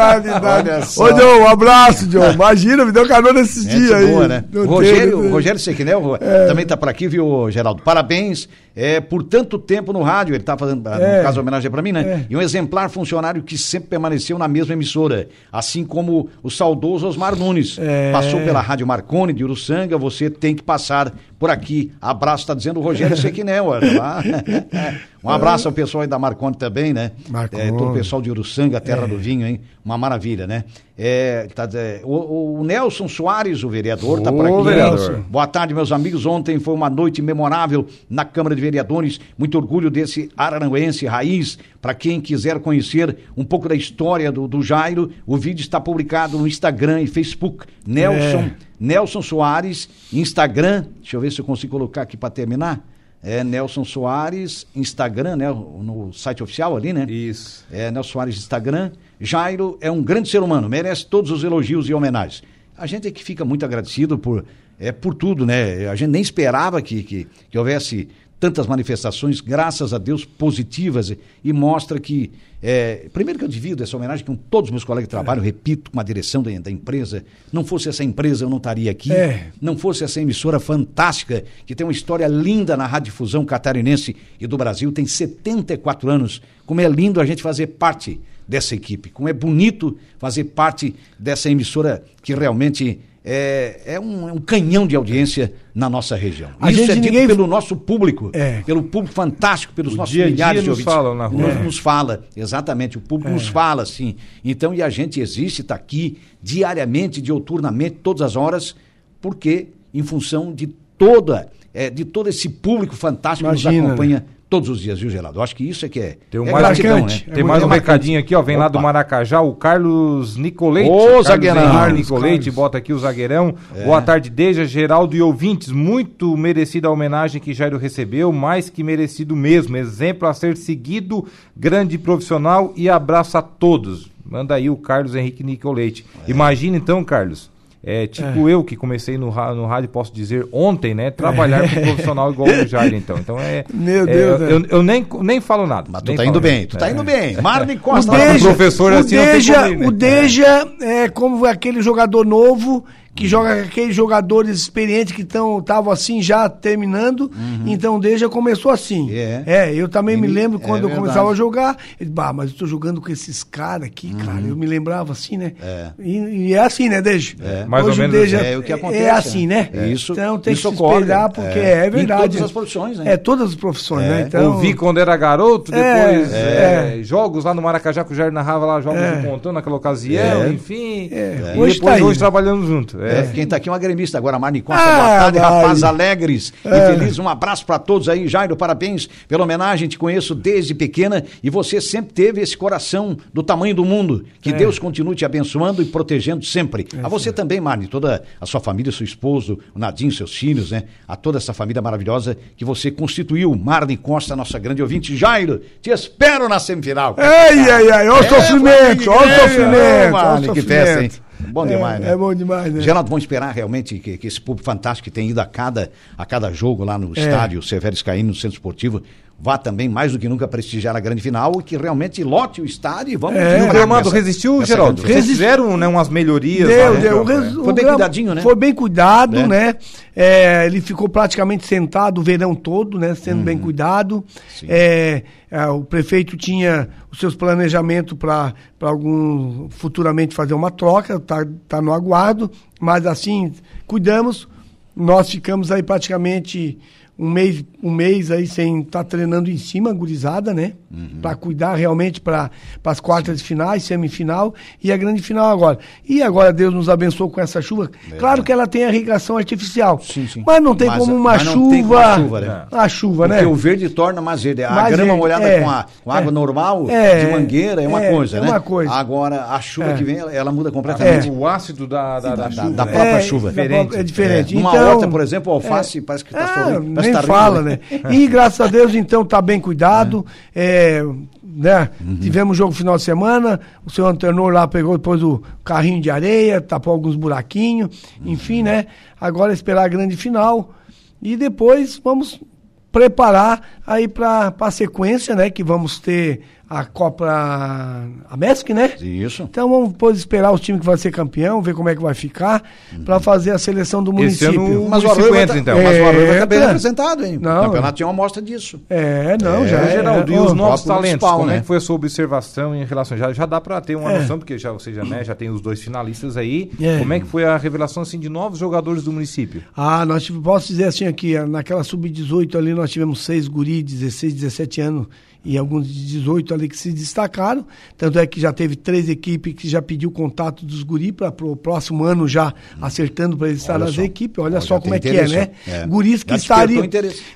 Não. Ô, Joe, um abraço, Joe. Imagina, me deu carona esses Gente dias aí. boa, né? Não Rogério, tem, não tem. Rogério Sequinel também tá por aqui, viu, Geraldo? Parabéns é, por tanto tempo no rádio. Ele tá fazendo, É. no caso, homenagem pra mim, né? É. E um exemplar funcionário que sempre permaneceu na mesma emissora. Assim como o saudoso Osmar Nunes. É. Passou pela Rádio Marconi de Uruçanga, você tem que passar por aqui. Abraço, tá dizendo o Rogério Sequinel. olha lá. Um abraço ao pessoal aí da Marconi também, né? Marconi. É, todo o pessoal de Uruçanga, terra É. do vinho, hein? Uma maravilha, né? É, tá, é, o, o Nelson Soares, o vereador, tá por aqui. vereador. Boa tarde, meus amigos. Ontem foi uma noite memorável na Câmara de Vereadores. Muito orgulho desse araranguense raiz. Para quem quiser conhecer um pouco da história do, do Jairo, o vídeo está publicado no Instagram e Facebook. Nelson, É. Nelson Soares, Instagram. Deixa eu ver se eu consigo colocar aqui para terminar. É Nelson Soares, Instagram, né? No site oficial ali, né? Isso. É, Nelson Soares Instagram. Jairo é um grande ser humano, merece todos os elogios e homenagens. A gente é que fica muito agradecido por, é, por tudo, né? A gente nem esperava que, que, que houvesse tantas manifestações, graças a Deus, positivas e, mostra que. é, primeiro que eu divido essa homenagem com todos os meus colegas de trabalho, repito, com a direção da, da empresa. Não fosse essa empresa, eu não estaria aqui. É. Não fosse essa emissora fantástica, que tem uma história linda na radiodifusão catarinense e do Brasil, tem 74 anos. Como é lindo a gente fazer parte dessa equipe, como é bonito fazer parte dessa emissora que realmente é, é um, é um canhão de audiência na nossa região. A Isso gente é dito ninguém- pelo nosso público, É. pelo público fantástico, pelos O nossos dia a dia milhares de nos ouvintes. falam na rua. Nos, É. nos fala, exatamente, o público nos fala, sim. Então, e a gente existe, está aqui diariamente, dioturnamente, todas as horas, porque em função de toda, é, de todo esse público fantástico que Imagina, nos acompanha todos os dias, viu, Geraldo? Eu acho que isso é que é, Tem um é mais- gratidão, marcante. né? Tem É mais um muito recadinho aqui, ó. Vem lá do Opa. Maracajá, o Carlos Nicolete. Ô, Carlos zagueirão. Carlos, Nicolete, Carlos. bota aqui o zagueirão. É. Boa tarde, Deja, Geraldo e ouvintes. Muito merecida a homenagem que Jairo recebeu, mais que merecido mesmo. Exemplo a ser seguido, grande profissional e abraço a todos. Manda aí o Carlos Henrique Nicolete. É. Imagina então, Carlos. É, tipo eu que comecei no, no rádio, posso dizer, ontem, né? Trabalhar com um profissional igual o Jair, então. Então é. Meu é, Deus, eu, né? eu nem, nem falo nada. Mas tu tá indo nada. bem, tu tá É. indo bem. Marley O Costa. Deja, professor o assim não tem Deja, né? o Deja é como aquele jogador novo que joga com aqueles jogadores experientes que estavam assim já terminando. Uhum. Então, desde já começou assim. É, é eu também e, me lembro é quando é eu começava a jogar. Ele, bah, mas eu tô jogando com esses caras aqui, uhum. cara. Eu me lembrava assim, né? É. E, e é assim, né, Deja? É. Mais Hoje ou menos Deja, é o que acontece. É assim, né? né? Isso, então tem isso que se espelhar, porque é, verdade. Em todas as profissões, né? É, todas as profissões, né? Então... Ouvi quando era garoto, depois jogos lá no Maracajá, que o Jair narrava lá jogos de pontão naquela ocasião, enfim. E hoje depois tá hoje trabalhando junto. Quem tá aqui é uma gremista agora, Marni Costa. Ah, boa tarde, rapaz alegres e felizes. Um abraço para todos aí, Jairo, parabéns pela homenagem. Te conheço desde pequena e você sempre teve esse coração do tamanho do mundo. Que é. Deus continue te abençoando e protegendo sempre. É, a você também, Marni, toda a sua família, seu esposo, o Nadinho, seus filhos, né? A toda essa família maravilhosa que você constituiu. Marni Costa, nossa grande ouvinte. Jairo, te espero na semifinal. Ai, ai, ai, olha o é, sofrimento, olha o sofrimento. Marni, que festa, hein? Bom demais, é, né? É bom demais, né? Geraldo, vamos esperar realmente que, que, esse público fantástico que tem ido a cada, a cada jogo lá no é. estádio Severo Escaíno, no Centro Esportivo, vá também mais do que nunca prestigiar a grande final e que realmente lote o estádio e vamos é, o gramado resistiu, essa Geraldo? Vocês fizeram né, umas melhorias deu, lá, deu, né? Foi bem cuidadinho, né? Foi bem cuidado, é. né? É, ele ficou praticamente sentado o verão todo, né? Sendo uhum. bem cuidado. É, é, o prefeito tinha os seus planejamentos para algum futuramente fazer uma troca, tá, tá no aguardo, mas assim, cuidamos. Nós ficamos aí praticamente um mês, um mês aí sem estar tá treinando em cima, gurizada, né? Uhum. Para cuidar realmente para as quartas de finais, semifinal e a grande final agora. E agora Deus nos abençoou com essa chuva. É, claro que ela tem a irrigação artificial. Sim, sim. Mas não tem mas, como uma chuva. Como a chuva, né? A chuva, Porque né? o verde torna mais verde. A mais grama molhada é, com, a, com água é, normal, de mangueira, é uma coisa, né? É uma coisa. Agora, a chuva que vem, ela, ela muda completamente. O ácido da, da, da, da, chuva. da própria chuva. Diferente. É diferente. Uma então, horta, por exemplo, o alface parece que está sorrindo. Nem fala, né? E graças a Deus, então, tá bem cuidado. É. né? Uhum. Tivemos jogo final de semana, o seu Antenor lá pegou depois o carrinho de areia, tapou alguns buraquinhos, enfim, uhum. né? Agora esperar a grande final e depois vamos preparar aí para a sequência, né? Que vamos ter a Copa a MESC, né? Isso. Então vamos depois esperar o time que vai ser campeão, ver como é que vai ficar, uhum. para fazer a seleção do município. Esse ano, mas o Arroio entra, tá, então. É, mas o Arroio vai estar bem representado, hein? Não, o campeonato tinha uma amostra disso. É, não, é, já. Geraldo, é, e os novos talentos, como né? é que foi a sua observação em relação? Já, já dá para ter uma é. noção, porque já, ou seja, né, já tem os dois finalistas aí. É. Como é que foi a revelação assim, de novos jogadores do município? Ah, nós posso dizer assim aqui, naquela sub-18 ali nós tivemos seis guri, 16, 17 anos e alguns de 18 ali que se destacaram. Tanto é que já teve três equipes que já pediu contato dos guri para o próximo ano já hum. acertando para eles estar nas equipes. Olha, Olha só como é que é, né? É. Guris que estariam.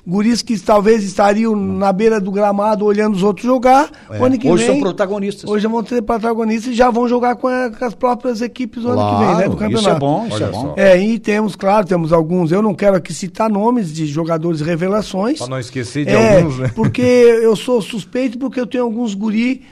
Guris que talvez estariam hum. na beira do gramado olhando os outros jogar. É. Ano que hoje vem, são protagonistas. Hoje vão ter protagonistas e já vão jogar com, a, com as próprias equipes no claro, ano que vem, né? Do campeonato. Isso é bom, isso é bom. É, e temos, claro, temos alguns. Eu não quero aqui citar nomes de jogadores revelações. Para não esquecer de é, alguns, né? Porque eu sou suspeito porque eu tenho alguns guri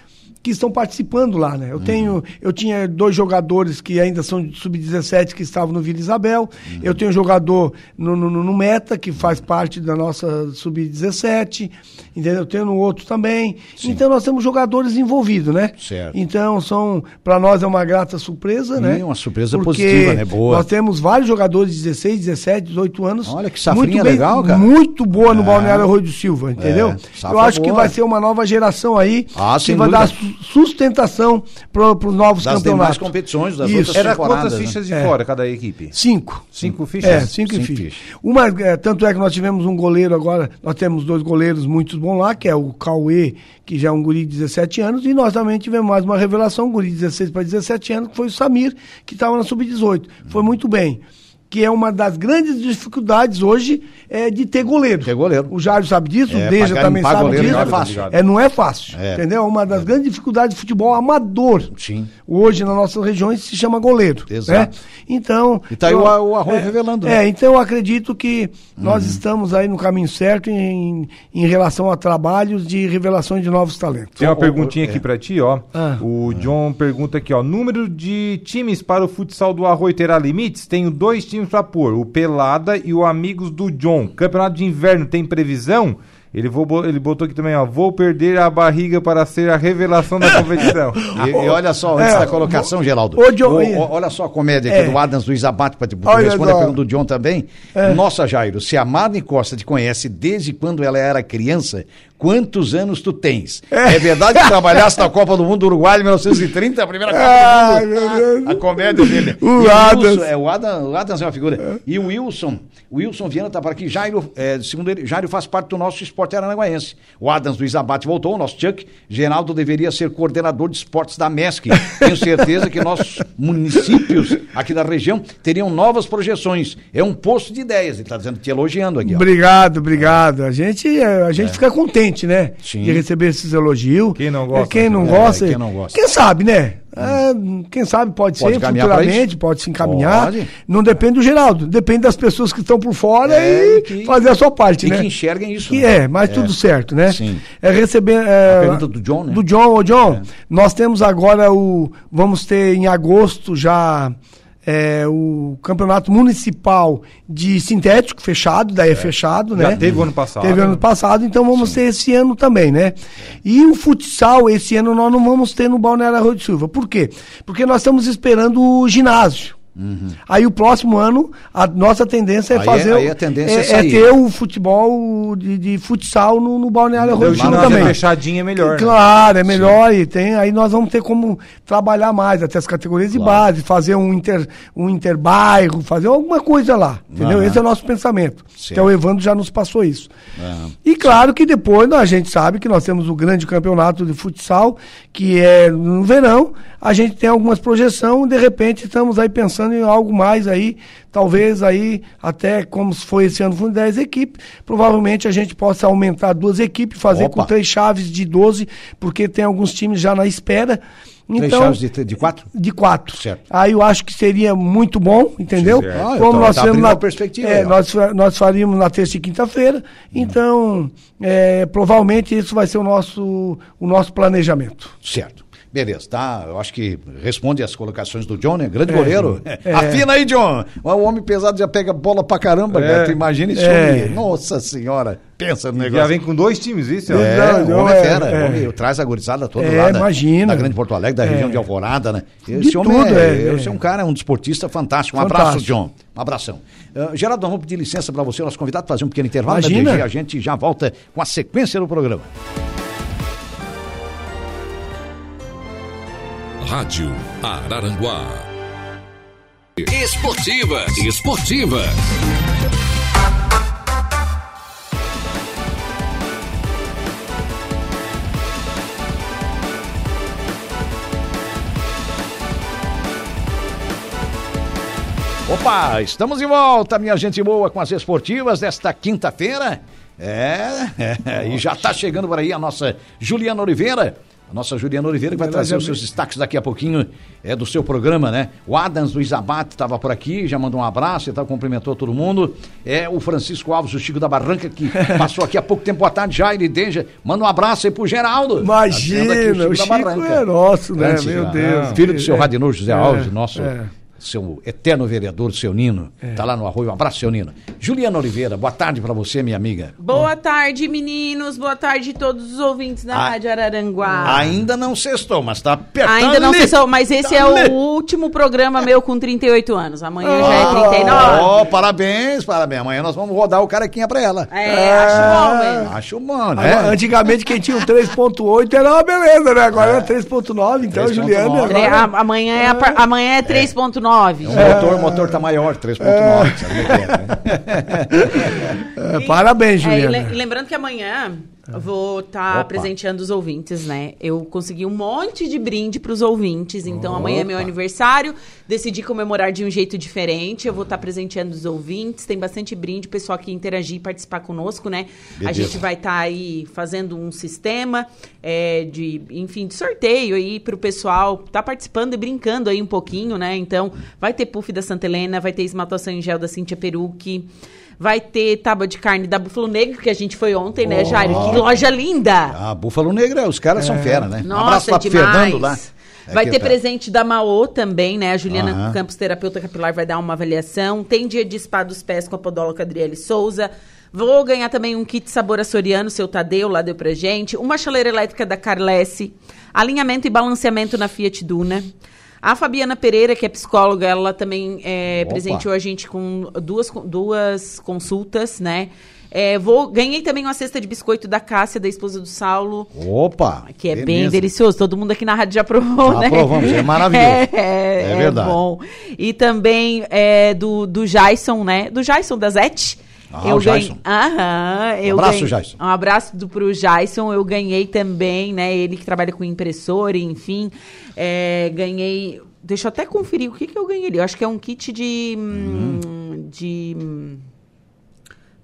que estão participando lá, né? Eu uhum. tenho, eu tinha dois jogadores que ainda são sub-17 que estavam no Vila Isabel. Uhum. Eu tenho um jogador no, no, no, Meta que faz parte da nossa sub-17, entendeu? Eu tenho no outro também. Sim. Então nós temos jogadores envolvidos, né? Certo. Então são, para nós é uma grata surpresa, né? Uma surpresa positiva, né? Boa. Nós temos vários jogadores de 16, 17, 18 anos. Olha que safrinha bem, legal, cara. Muito boa no é. Balneário Arroio do Silva, entendeu? É. Eu acho boa. que vai ser uma nova geração aí ah, que vai dar sustentação para os novos das campeonatos. competições, das Isso. Era quantas né? fichas de é. fora cada equipe? Cinco. Cinco fichas? É, cinco, cinco fichas. fichas. Uma, é, tanto é que nós tivemos um goleiro agora, nós temos dois goleiros muito bons lá, que é o Cauê, que já é um guri de 17 anos, e nós também tivemos mais uma revelação, um guri de 16 para 17 anos, que foi o Samir, que estava na Sub-18. Foi muito bem que é uma das grandes dificuldades hoje é de ter goleiro. Ter goleiro. O Jário sabe disso, é, o Deja também sabe disso. Não é fácil. É, não é fácil, é. entendeu? Uma das é. grandes dificuldades de futebol amador. Sim. Hoje nas nossas regiões se chama goleiro. Né? Exato. Né? Então. E tá aí eu, o, o Arroio é, revelando. Né? É, então eu acredito que nós uhum. estamos aí no caminho certo em, em relação a trabalhos de revelação de novos talentos. Tem uma perguntinha aqui para ti, ó. Ah. O John pergunta aqui, ó. Número de times para o futsal do Arroio terá limites? Tenho dois times times para pôr, o Pelada e o Amigos do John. Campeonato de Inverno tem previsão? Ele, vou, ele botou aqui também, ó. Vou perder a barriga para ser a revelação da competição. e, e, olha só, antes é, da colocação, Geraldo. O John, o, olha só a comédia aqui é. do Adams Luiz Abate, para responder a pergunta do John também. É. Nossa, Jairo, se a Marne Costa te conhece desde quando ela era criança, quantos anos tu tens? É, é verdade que trabalhaste na Copa do Mundo do Uruguai em 1930, a primeira Copa ah, do Mundo? A, a, comédia dele. O Adams. é, o, Adam, o Adams é uma figura. É. E o Wilson, o Wilson Viana tá por aqui. Jairo, é, segundo ele, Jairo faz parte do nosso esporte aranaguaense. O Adams do Isabate voltou, o nosso Chuck. Geraldo deveria ser coordenador de esportes da MESC. Tenho certeza que nossos municípios aqui da região teriam novas projeções. É um posto de ideias. Ele está dizendo, te elogiando aqui. Ó. Obrigado, obrigado. A gente, a gente é. fica contente, né? Sim. De receber esses elogios. Quem não gosta. É, quem não gosta. quem não gosta. Quem sabe, né? É, quem sabe pode, pode ser futuramente, pode se encaminhar. Pode. Não depende do Geraldo, depende das pessoas que estão por fora é, e que, fazer a sua parte, e né? que enxerguem isso. Que né? é, mas é. tudo certo, né? Sim. É receber. É, a pergunta do John, né? Do John, ô John, é. nós temos agora o. Vamos ter em agosto já é, o campeonato municipal de sintético fechado, daí é, é fechado, Já né? Teve ano passado. Teve ano passado, então vamos Sim. ter esse ano também, né? E o futsal, esse ano nós não vamos ter no Balneário Arroio de Silva. Por quê? Porque nós estamos esperando o ginásio. Uhum. Aí o próximo ano, a nossa tendência é aí é- fazer. É, aí a tendência é, é, é ter o futebol de, de futsal no, no Balneário Arroio também. fechadinho é melhor. Né? Claro, é melhor Sim. e tem. Aí nós vamos ter como trabalhar mais até as categorias claro. de base, fazer um inter, um interbairro, fazer alguma coisa lá. Entendeu? Uhum. Esse é o nosso pensamento. Certo. Então o Evandro já nos passou isso. Uhum. E claro que depois a gente sabe que nós temos o grande campeonato de futsal, que é no verão. A gente tem algumas projeções, de repente estamos aí pensando pensando em algo mais aí, talvez aí, até como foi esse ano, foram 10 equipes, provavelmente a gente possa aumentar duas equipes, fazer Opa. com três chaves de 12, porque tem alguns times já na espera. Três então, chaves de, de quatro? De quatro. Certo. Aí eu acho que seria muito bom, entendeu? Ah, Como nós tá na perspectiva. É, nós, nós faríamos na terça e quinta-feira. Hum. Então, é, provavelmente isso vai ser o nosso, o nosso planejamento. Certo. Beleza, tá? Eu acho que responde as colocações do John, né? Grande é, goleiro. É. Afina aí, John. O homem pesado já pega bola pra caramba, é. Tu imagina esse é. homem. Nossa senhora. Pensa no negócio. Já vem com dois times, isso? É, não, o homem é fera. É. Homem, traz a gurizada toda é, lá. Imagina. Da, Grande Porto Alegre, da região de Alvorada, né? Esse De homem tudo, é, Esse é um cara, um desportista fantástico. Um fantástico. abraço, John. Um abração. Uh, Geraldo, vamos pedir licença para você, nosso convidado, fazer um pequeno intervalo. Né, Imagina. a gente já volta com a sequência do programa. Rádio Araranguá. Esportivas, esportivas. Opa, estamos de volta, minha gente boa, com as esportivas desta quinta-feira. É, é, e já está chegando por aí a nossa Juliana Oliveira a nossa Juliana Oliveira que vai trazer os seus destaques daqui a pouquinho é, do seu programa, né? O Adams Luiz Abate estava por aqui, já mandou um abraço e tal, cumprimentou todo mundo. É o Francisco Alves, o Chico da Barranca, que passou aqui há pouco tempo, boa tarde, Jair Deja. Manda um abraço aí pro Geraldo. Imagina, tá o Chico, o Chico é nosso, né? Antes, Meu Deus. Filho do seu Radinor José é, Alves, nosso é seu eterno vereador, seu Nino. Está é. Tá lá no Arroio. Um abraço, seu Nino. Juliana Oliveira, boa tarde para você, minha amiga. Boa Bom. tarde, meninos. Boa tarde a todos os ouvintes da a... Rádio Araranguá. Ainda não sextou, mas tá apertando. Ainda não sextou, mas esse tá é o último programa meu com 38 anos. Amanhã oh, já é 39. Oh, parabéns, parabéns. Amanhã nós vamos rodar o carequinha para ela. É, é, acho bom mesmo. Acho bom, né? Antigamente quem tinha um 3.8 era uma beleza, né? Agora é, é 3.9, então, 3. Juliana. Agora... Amanhã é, amanhã é 3.9. É. O motor, o motor tá maior, 3.9. É. é, parabéns, é, Juliana. É, lembrando que amanhã vou estar tá presenteando os ouvintes, né? Eu consegui um monte de brinde para os ouvintes, então Opa. amanhã é meu aniversário. Decidi comemorar de um jeito diferente. Eu vou estar tá presenteando os ouvintes. Tem bastante brinde, pessoal que interagir e participar conosco, né? Beleza. A gente vai estar tá aí fazendo um sistema é, de, enfim, de sorteio aí para o pessoal estar tá participando e brincando aí um pouquinho, né? Então, vai ter puff da Santa Helena, vai ter esmaltação em gel da Cintia Perucci. Vai ter tábua de carne da Búfalo Negro, que a gente foi ontem, né, Jairo? Que loja linda! Ah, Búfalo Negro, os caras é. são fera, né? Nossa, um abraço lá pro Fernando lá. É vai ter tá. presente da Maô também, né? A Juliana Campos, terapeuta capilar, vai dar uma avaliação. Tem dia de spa dos pés com a podóloga Adriele Souza. Vou ganhar também um kit sabor açoriano, seu Tadeu lá deu pra gente. Uma chaleira elétrica da Carlesse. Alinhamento e balanceamento na Fiat Duna. A Fabiana Pereira, que é psicóloga, ela também é, presenteou a gente com duas, duas consultas, né? É, vou, ganhei também uma cesta de biscoito da Cássia, da esposa do Saulo. Opa! Que é bem delicioso. Todo mundo aqui na rádio já provou, já né? provamos, é maravilhoso. É, é, é verdade. bom. E também é, do, do Jason, né? Do Jason, da Zete. Ah, eu o Jason. Aham, eu um abraço, ganhei... Jason. Um abraço do, pro Jason. Eu ganhei também, né? Ele que trabalha com impressora, enfim. É, ganhei. Deixa eu até conferir o que, que eu ganhei ali. Eu acho que é um kit de. Hum. De.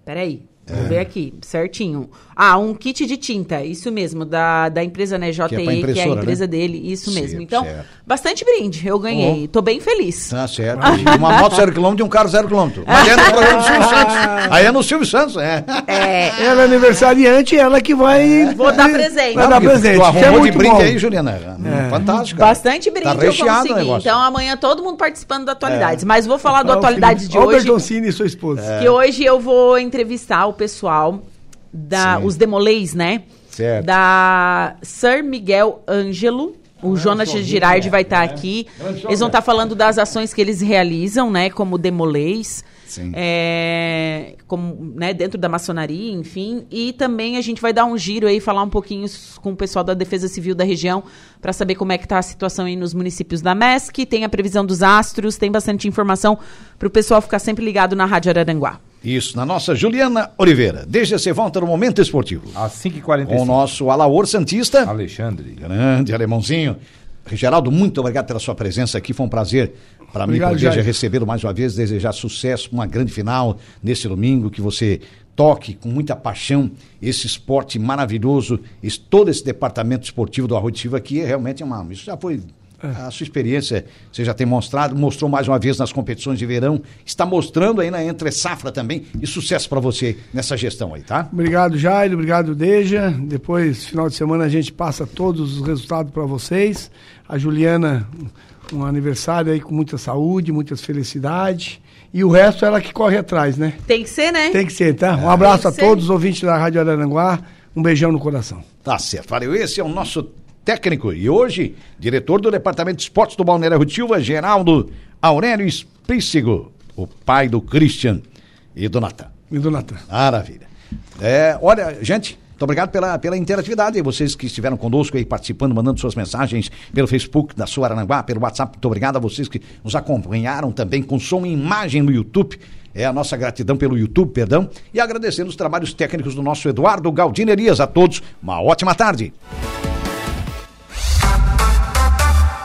Peraí. É. Vou ver aqui, certinho. Ah, um kit de tinta, isso mesmo, da, da empresa, né, JE, que é, que é a né? empresa né? dele, isso certo, mesmo. Então, certo. bastante brinde, eu ganhei. Oh. Tô bem feliz. Tá certo. Uma moto zero quilômetro e um carro zero quilômetro. Mas é no programa do Silvio Santos. Aí é no Silvio Santos, é. é. Ela é aniversariante, ela que vai... É. Vou dar presente. Vai dar presente. Tu arrumou é de brinde bom. aí, Juliana. É. Fantástico. Bastante brinde tá eu consegui. Então, amanhã todo mundo participando da Atualidades. É. Mas vou falar do Atualidades de hoje. Olha o Bertoncini e sua esposa. Que hoje eu vou entrevistar o pessoal da os Demolês, né? Certo. Da Sir Miguel Ângelo. O ah, Jonas Girardi vai estar tá né? aqui. Eles vão estar tá falando das ações que eles realizam, né? Como Demolês. É, como, né, dentro da maçonaria, enfim. E também a gente vai dar um giro aí, falar um pouquinho com o pessoal da Defesa Civil da região, para saber como é que está a situação aí nos municípios da MESC. Tem a previsão dos astros, tem bastante informação para o pessoal ficar sempre ligado na Rádio Araranguá. Isso, na nossa Juliana Oliveira. Deixa você volta no Momento Esportivo. Às 5h45. Com o nosso Alaor Santista. Alexandre. Grande alemãozinho. Geraldo, muito obrigado pela sua presença aqui. Foi um prazer para mim poder recebê-lo mais uma vez. Desejar sucesso, uma grande final nesse domingo. Que você toque com muita paixão esse esporte maravilhoso. Esse, todo esse departamento esportivo do Arroio de Silva aqui é realmente uma. Isso já foi a sua experiência, você já tem mostrado, mostrou mais uma vez nas competições de verão, está mostrando aí na Entre Safra também, e sucesso para você nessa gestão aí, tá? Obrigado, Jairo, obrigado, Deja. Depois, final de semana, a gente passa todos os resultados para vocês. A Juliana, um aniversário aí com muita saúde, muitas felicidades. E o resto ela que corre atrás, né? Tem que ser, né? Tem que ser, tá? Um abraço a todos os ouvintes da Rádio Araranguá. Um beijão no coração. Tá certo. Valeu. Esse é o nosso técnico e hoje, diretor do Departamento de Esportes do Balneário Rutilva, Geraldo Aurélio Espícigo, o pai do Christian e do Natan. E do Natan. Maravilha. É, olha, gente, muito obrigado pela, pela interatividade. Vocês que estiveram conosco aí participando, mandando suas mensagens pelo Facebook da sua Aranguá, pelo WhatsApp. Muito obrigado a vocês que nos acompanharam também com som e imagem no YouTube. É a nossa gratidão pelo YouTube, perdão. E agradecendo os trabalhos técnicos do nosso Eduardo Galdinerias. A todos, uma ótima tarde.